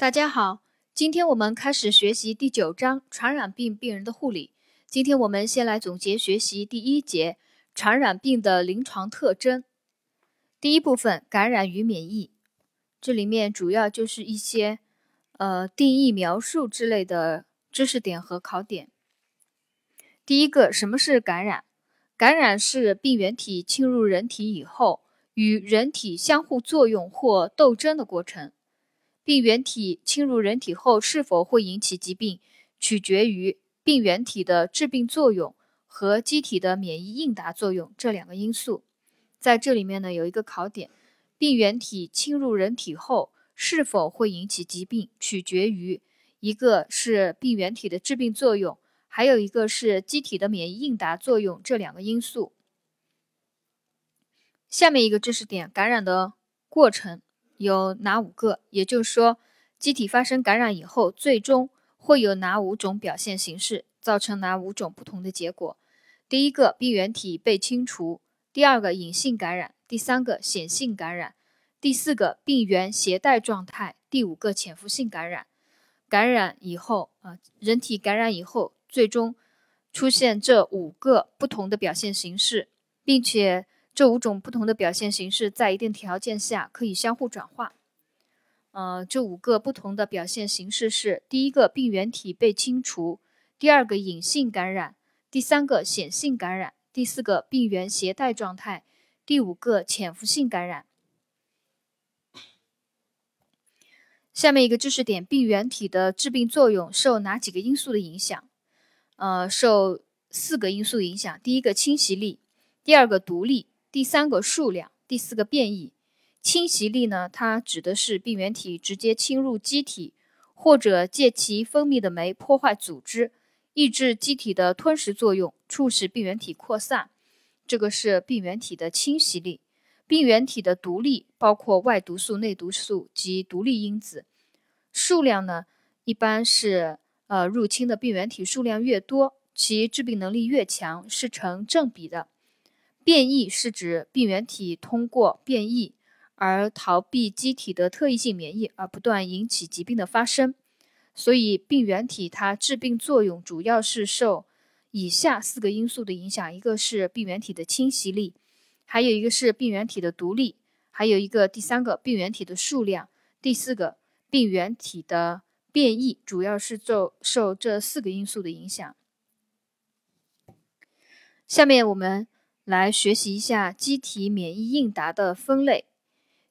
大家好，今天我们开始学习第九章传染病病人的护理。今天我们先来总结学习第一节传染病的临床特征。第一部分感染与免疫，这里面主要就是一些呃定义描述之类的知识点和考点。第一个，什么是感染？感染是病原体侵入人体以后，与人体相互作用或斗争的过程。病原体侵入人体后是否会引起疾病，取决于病原体的致病作用和机体的免疫应答作用这两个因素。在这里面呢，有一个考点：病原体侵入人体后是否会引起疾病，取决于一个是病原体的致病作用。还有一个是机体的免疫应答作用，这两个因素。下面一个知识点：感染的过程有哪五个？也就是说，机体发生感染以后，最终会有哪五种表现形式，造成哪五种不同的结果？第一个，病原体被清除；第二个，隐性感染；第三个，显性感染；第四个，病原携带状态；第五个，潜伏性感染。感染以后啊，人体感染以后。最终出现这五个不同的表现形式，并且这五种不同的表现形式在一定条件下可以相互转化。呃，这五个不同的表现形式是：第一个，病原体被清除；第二个，隐性感染；第三个，显性感染；第四个，病原携带状态；第五个，潜伏性感染。下面一个知识点：病原体的致病作用受哪几个因素的影响？呃，受四个因素影响：第一个侵袭力，第二个毒力，第三个数量，第四个变异。侵袭力呢，它指的是病原体直接侵入机体，或者借其分泌的酶破坏组织，抑制机体的吞噬作用，促使病原体扩散。这个是病原体的侵袭力。病原体的毒力包括外毒素、内毒素及毒力因子。数量呢，一般是。呃，入侵的病原体数量越多，其致病能力越强，是成正比的。变异是指病原体通过变异而逃避机体的特异性免疫，而不断引起疾病的发生。所以，病原体它致病作用主要是受以下四个因素的影响：一个是病原体的侵袭力，还有一个是病原体的毒力，还有一个第三个病原体的数量，第四个病原体的。变异主要是受受这四个因素的影响。下面我们来学习一下机体免疫应答的分类。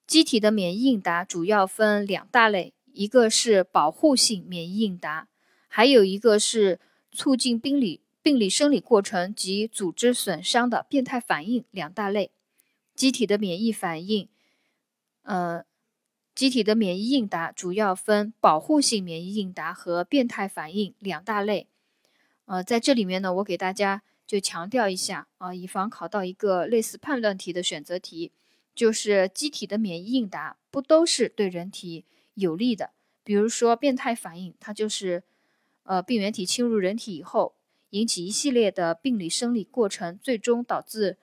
机体的免疫应答主要分两大类，一个是保护性免疫应答，还有一个是促进病理病理生理过程及组织损伤的变态反应两大类。机体的免疫反应，呃。机体的免疫应答主要分保护性免疫应答和变态反应两大类。呃，在这里面呢，我给大家就强调一下啊，以防考到一个类似判断题的选择题，就是机体的免疫应答不都是对人体有利的。比如说变态反应，它就是呃病原体侵入人体以后，引起一系列的病理生理过程，最终导致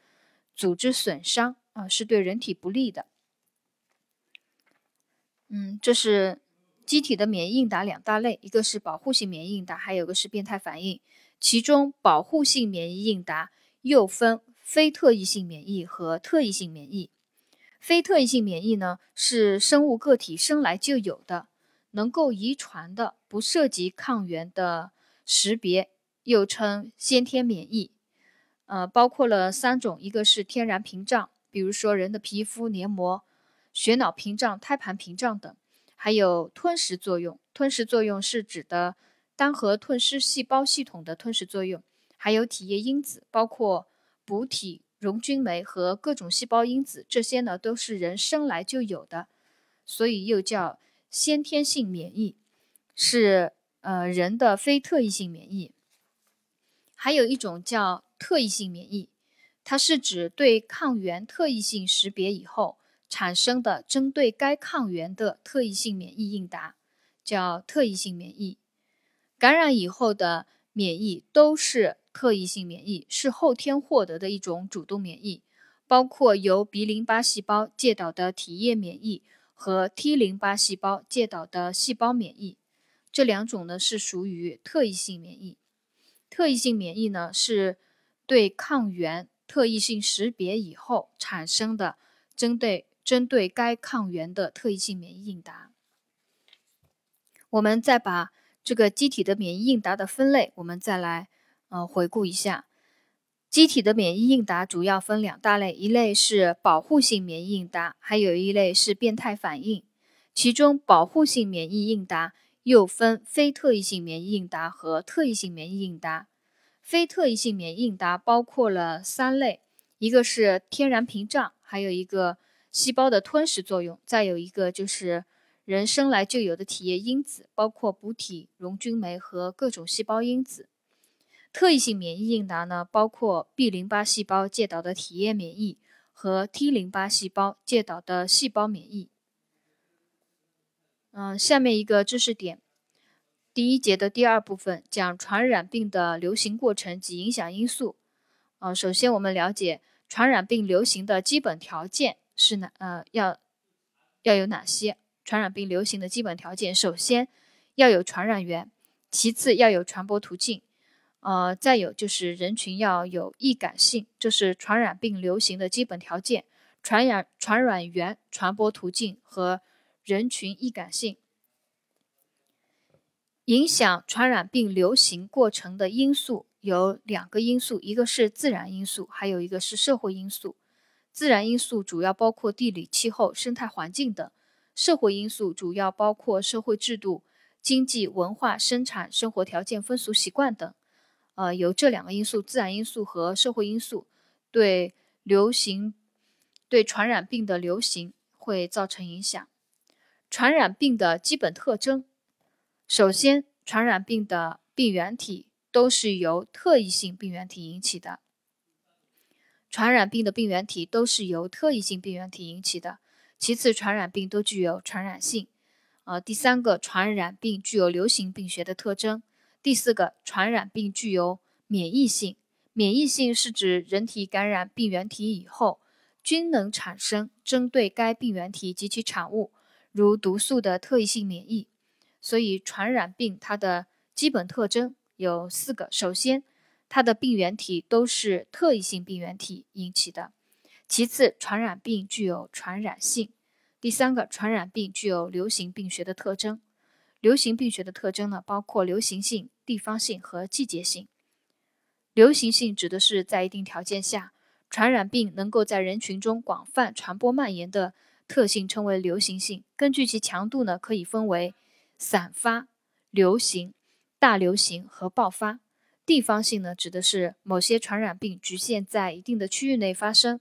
组织损伤啊，是对人体不利的。嗯，这是机体的免疫应答两大类，一个是保护性免疫应答，还有一个是变态反应。其中，保护性免疫应答又分非特异性免疫和特异性免疫。非特异性免疫呢，是生物个体生来就有的，能够遗传的，不涉及抗原的识别，又称先天免疫。呃，包括了三种，一个是天然屏障，比如说人的皮肤黏膜。血脑屏障、胎盘屏障等，还有吞食作用。吞食作用是指的单核吞噬细胞系统的吞噬作用，还有体液因子，包括补体、溶菌酶和各种细胞因子，这些呢都是人生来就有的，所以又叫先天性免疫，是呃人的非特异性免疫。还有一种叫特异性免疫，它是指对抗原特异性识别以后。产生的针对该抗原的特异性免疫应答，叫特异性免疫。感染以后的免疫都是特异性免疫，是后天获得的一种主动免疫，包括由 B 淋巴细胞介导的体液免疫和 T 淋巴细胞介导的细胞免疫。这两种呢是属于特异性免疫。特异性免疫呢是对抗原特异性识别以后产生的针对针对该抗原的特异性免疫应答。我们再把这个机体的免疫应答的分类，我们再来呃回顾一下。机体的免疫应答主要分两大类，一类是保护性免疫应答，还有一类是变态反应。其中，保护性免疫应答又分非特异性免疫应答和特异性免疫应答。非特异性免疫应答包括了三类，一个是天然屏障，还有一个细胞的吞噬作用，再有一个就是人生来就有的体液因子，包括补体、溶菌酶和各种细胞因子。特异性免疫应答呢，包括 B 淋巴细胞介导的体液免疫和 T 淋巴细胞介导的细胞免疫。嗯，下面一个知识点，第一节的第二部分讲传染病的流行过程及影响因素。呃，首先我们了解传染病流行的基本条件是哪？呃，要要有哪些？传染病流行的基本条件，首先要有传染源，其次要有传播途径。呃，再有就是人群要有易感性，这是传染病流行的基本条件。传染传染源、传播途径和人群易感性，影响传染病流行过程的因素有两个因素，一个是自然因素，还有一个是社会因素。自然因素主要包括地理、气候、生态环境等；社会因素主要包括社会制度、经济、文化、生产、生活条件、风俗习惯等。呃，由这两个因素，自然因素和社会因素，对流行、对传染病的流行会造成影响。传染病的基本特征，首先，传染病的病原体都是由特异性病原体引起的。传染病的病原体都是由特异性病原体引起的。其次，传染病都具有传染性。呃，第三个，传染病具有流行病学的特征。第四个，传染病具有免疫性。免疫性是指人体感染病原体以后，均能产生针对该病原体及其产物，如毒素的特异性免疫。所以，传染病它的基本特征有四个：首先，它的病原体都是特异性病原体引起的；其次，传染病具有传染性；第三个，传染病具有流行病学的特征。流行病学的特征呢，包括流行性。地方性和季节性，流行性指的是在一定条件下，传染病能够在人群中广泛传播蔓延的特性，称为流行性。根据其强度呢，可以分为散发、流行、大流行和爆发。地方性呢，指的是某些传染病局限在一定的区域内发生。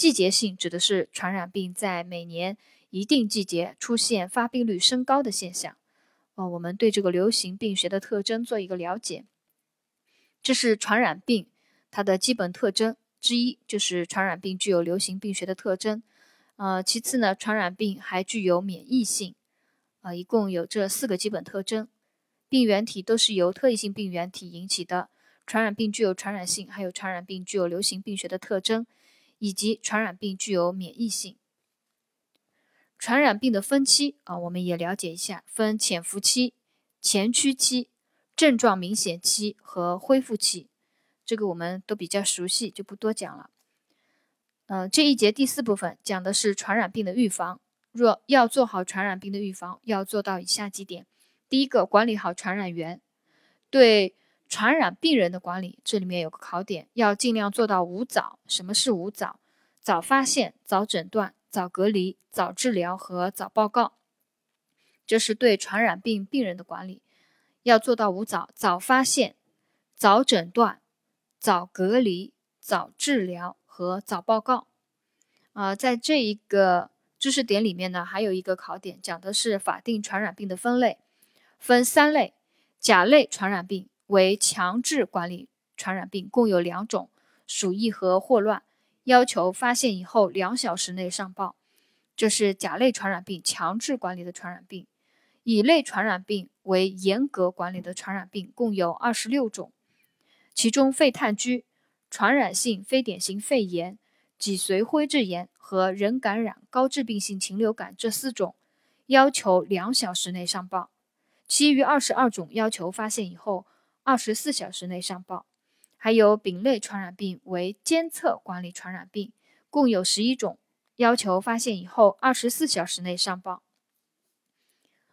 季节性指的是传染病在每年一定季节出现发病率升高的现象。哦，我们对这个流行病学的特征做一个了解。这是传染病它的基本特征之一，就是传染病具有流行病学的特征。呃，其次呢，传染病还具有免疫性。啊，一共有这四个基本特征。病原体都是由特异性病原体引起的。传染病具有传染性，还有传染病具有流行病学的特征，以及传染病具有免疫性。传染病的分期啊，我们也了解一下，分潜伏期、前驱期、症状明显期和恢复期，这个我们都比较熟悉，就不多讲了。嗯，这一节第四部分讲的是传染病的预防。若要做好传染病的预防，要做到以下几点：第一个，管理好传染源。对传染病人的管理，这里面有个考点，要尽量做到五早。什么是五早？早发现，早诊断。早隔离、早治疗和早报告，这是对传染病病人的管理，要做到五早：早发现、早诊断、早隔离、早治疗和早报告。啊，在这一个知识点里面呢，还有一个考点，讲的是法定传染病的分类，分三类：甲类传染病为强制管理传染病，共有两种：鼠疫和霍乱。要求发现以后两小时内上报，这是甲类传染病强制管理的传染病。乙类传染病为严格管理的传染病，共有二十六种。其中肺炭疽、传染性非典型肺炎、脊髓灰质炎和人感染高致病性禽流感这四种，要求两小时内上报；其余二十二种要求发现以后二十四小时内上报。还有丙类传染病为监测管理传染病，共有十一种，要求发现以后二十四小时内上报。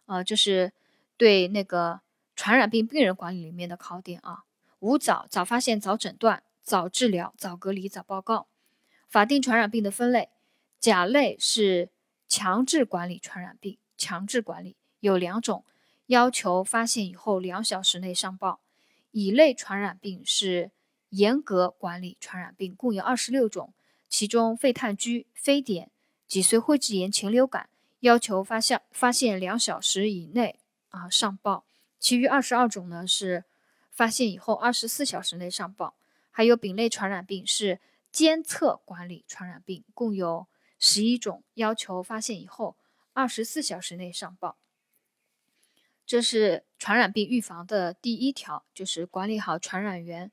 呃，这是对那个传染病病人管理里面的考点啊。五早早发现早诊断早治疗早隔离早报告。法定传染病的分类，甲类是强制管理传染病，强制管理有两种，要求发现以后两小时内上报。乙类传染病是。严格管理传染病共有二十六种，其中肺炭疽、非典、脊髓灰质炎、禽流感要求发现发现两小时以内啊上报，其余二十二种呢是发现以后二十四小时内上报。还有丙类传染病是监测管理传染病，共有十一种，要求发现以后二十四小时内上报。这是传染病预防的第一条，就是管理好传染源。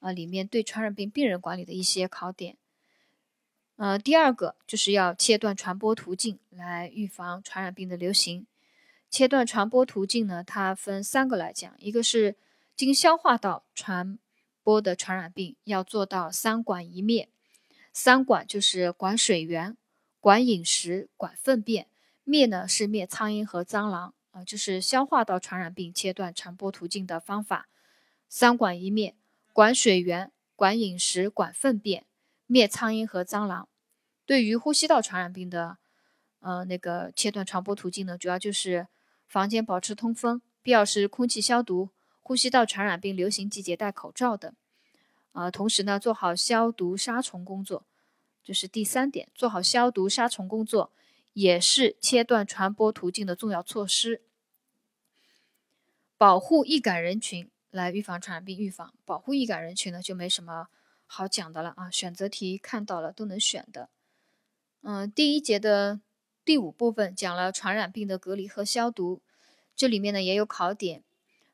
啊，里面对传染病病人管理的一些考点。呃，第二个就是要切断传播途径来预防传染病的流行。切断传播途径呢，它分三个来讲，一个是经消化道传播的传染病，要做到三管一灭。三管就是管水源、管饮食、管粪便。灭呢是灭苍蝇和蟑螂啊，就是消化道传染病切断传播途径的方法。三管一灭。管水源、管饮食、管粪便，灭苍蝇和蟑螂。对于呼吸道传染病的，呃，那个切断传播途径呢，主要就是房间保持通风，必要时空气消毒。呼吸道传染病流行季节戴口罩等。啊，同时呢，做好消毒杀虫工作，这是第三点。做好消毒杀虫工作，也是切断传播途径的重要措施。保护易感人群。来预防传染病，预防保护易感人群呢，就没什么好讲的了啊。选择题看到了都能选的。嗯，第一节的第五部分讲了传染病的隔离和消毒，这里面呢也有考点。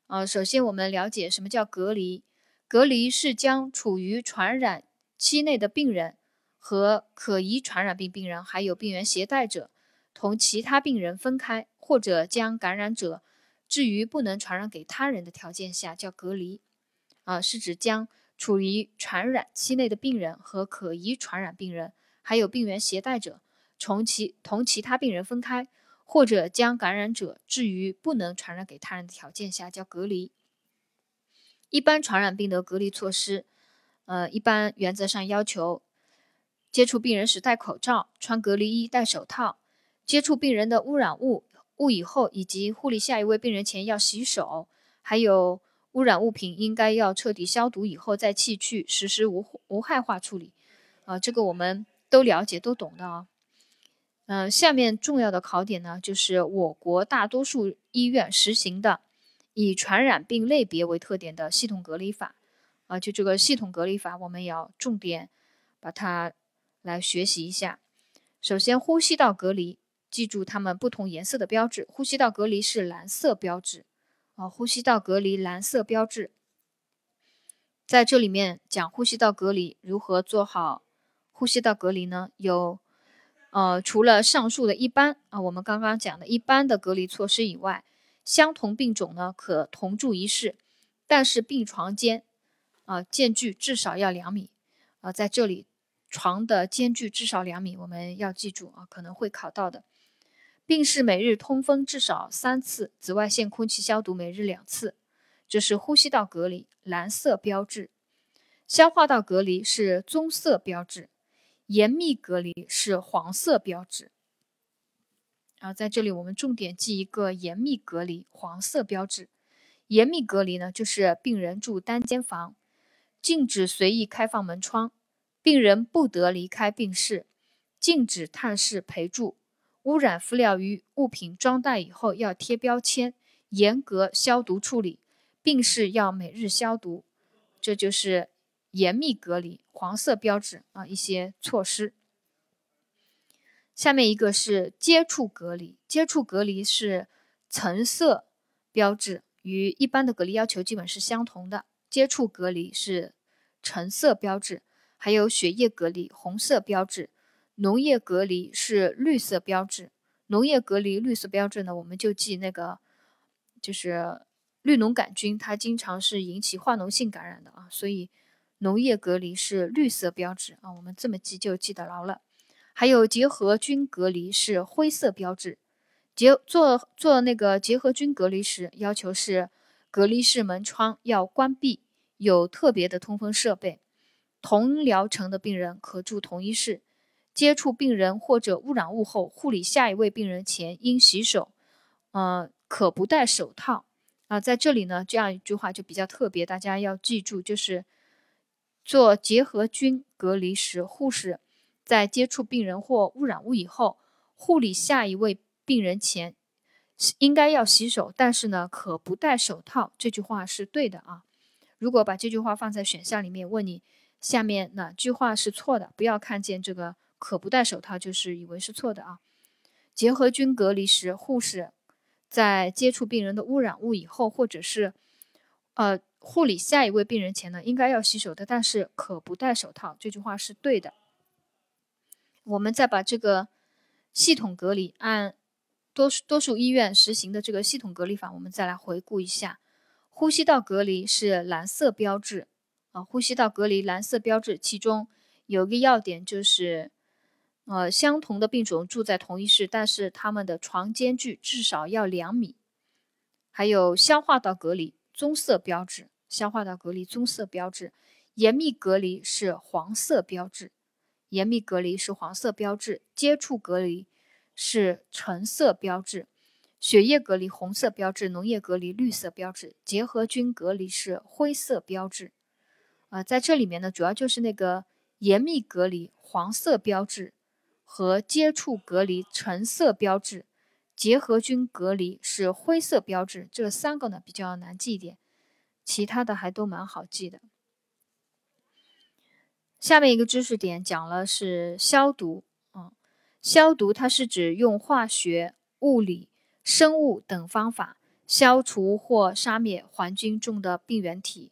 啊，首先我们了解什么叫隔离？隔离是将处于传染期内的病人和可疑传染病病人，还有病原携带者，同其他病人分开，或者将感染者。至于不能传染给他人的条件下叫隔离，啊，是指将处于传染期内的病人和可疑传染病人，还有病原携带者，从其同其他病人分开，或者将感染者置于不能传染给他人的条件下叫隔离。一般传染病的隔离措施，呃，一般原则上要求接触病人时戴口罩、穿隔离衣、戴手套，接触病人的污染物。物以后以及护理下一位病人前要洗手，还有污染物品应该要彻底消毒以后再弃去，实施无无害化处理。啊，这个我们都了解都懂的啊。嗯，下面重要的考点呢，就是我国大多数医院实行的以传染病类别为特点的系统隔离法。啊，就这个系统隔离法，我们也要重点把它来学习一下。首先，呼吸道隔离。记住它们不同颜色的标志，呼吸道隔离是蓝色标志，啊，呼吸道隔离蓝色标志。在这里面讲呼吸道隔离如何做好呼吸道隔离呢？有，呃，除了上述的一般啊，我们刚刚讲的一般的隔离措施以外，相同病种呢可同住一室，但是病床间啊间距至少要两米，啊，在这里床的间距至少两米，我们要记住啊，可能会考到的。病室每日通风至少三次，紫外线空气消毒每日两次，这是呼吸道隔离蓝色标志。消化道隔离是棕色标志，严密隔离是黄色标志。啊，在这里我们重点记一个严密隔离黄色标志。严密隔离呢，就是病人住单间房，禁止随意开放门窗，病人不得离开病室，禁止探视陪住。污染敷料与物品装袋以后要贴标签，严格消毒处理，病室要每日消毒，这就是严密隔离黄色标志啊一些措施。下面一个是接触隔离，接触隔离是橙色标志，与一般的隔离要求基本是相同的。接触隔离是橙色标志，还有血液隔离红色标志，农业隔离是绿色标志。农业隔离绿色标志呢，我们就记那个，就是绿脓杆菌，它经常是引起化脓性感染的啊，所以农业隔离是绿色标志啊，我们这么记就记得牢了。还有结核菌隔离是灰色标志，结做做那个结核菌隔离时，要求是隔离室门窗要关闭，有特别的通风设备。同疗程的病人可住同一室，接触病人或者污染物后，护理下一位病人前应洗手，呃，可不戴手套。啊，在这里呢，这样一句话就比较特别，大家要记住，就是做结核菌隔离时，护士在接触病人或污染物以后，护理下一位病人前应该要洗手，但是呢，可不戴手套。这句话是对的啊。如果把这句话放在选项里面，问你。下面哪句话是错的？不要看见这个可不戴手套就是以为是错的啊。结核菌隔离时，护士在接触病人的污染物以后，或者是呃护理下一位病人前呢，应该要洗手的，但是可不戴手套。这句话是对的。我们再把这个系统隔离按多数多数医院实行的这个系统隔离法，我们再来回顾一下。呼吸道隔离是蓝色标志。啊，呼吸道隔离蓝色标志，其中有个要点就是，呃，相同的病种住在同一室，但是他们的床间距至少要两米。还有消化道隔离棕色标志，消化道隔离棕色标志，严密隔离是黄色标志，严密隔离是黄色标志，接触隔离是橙色标志，血液隔离红色标志，农业隔离绿色标志，结核菌隔离是灰色标志。啊，在这里面呢，主要就是那个严密隔离黄色标志和接触隔离橙色标志，结核菌隔离是灰色标志，这三个呢比较难记一点，其他的还都蛮好记的。下面一个知识点讲了是消毒，嗯，消毒它是指用化学、物理、生物等方法消除或杀灭环境中的病原体。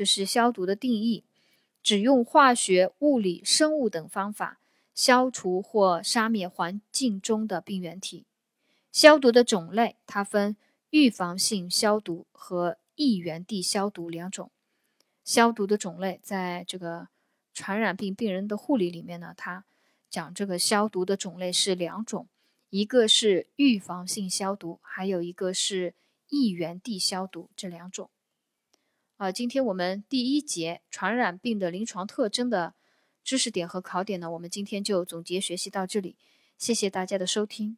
就是消毒的定义，只用化学、物理、生物等方法消除或杀灭环境中的病原体。消毒的种类，它分预防性消毒和抑原地消毒两种。消毒的种类，在这个传染病病人的护理里面呢，它讲这个消毒的种类是两种，一个是预防性消毒，还有一个是抑原地消毒这两种。啊，今天我们第一节传染病的临床特征的知识点和考点呢，我们今天就总结学习到这里，谢谢大家的收听。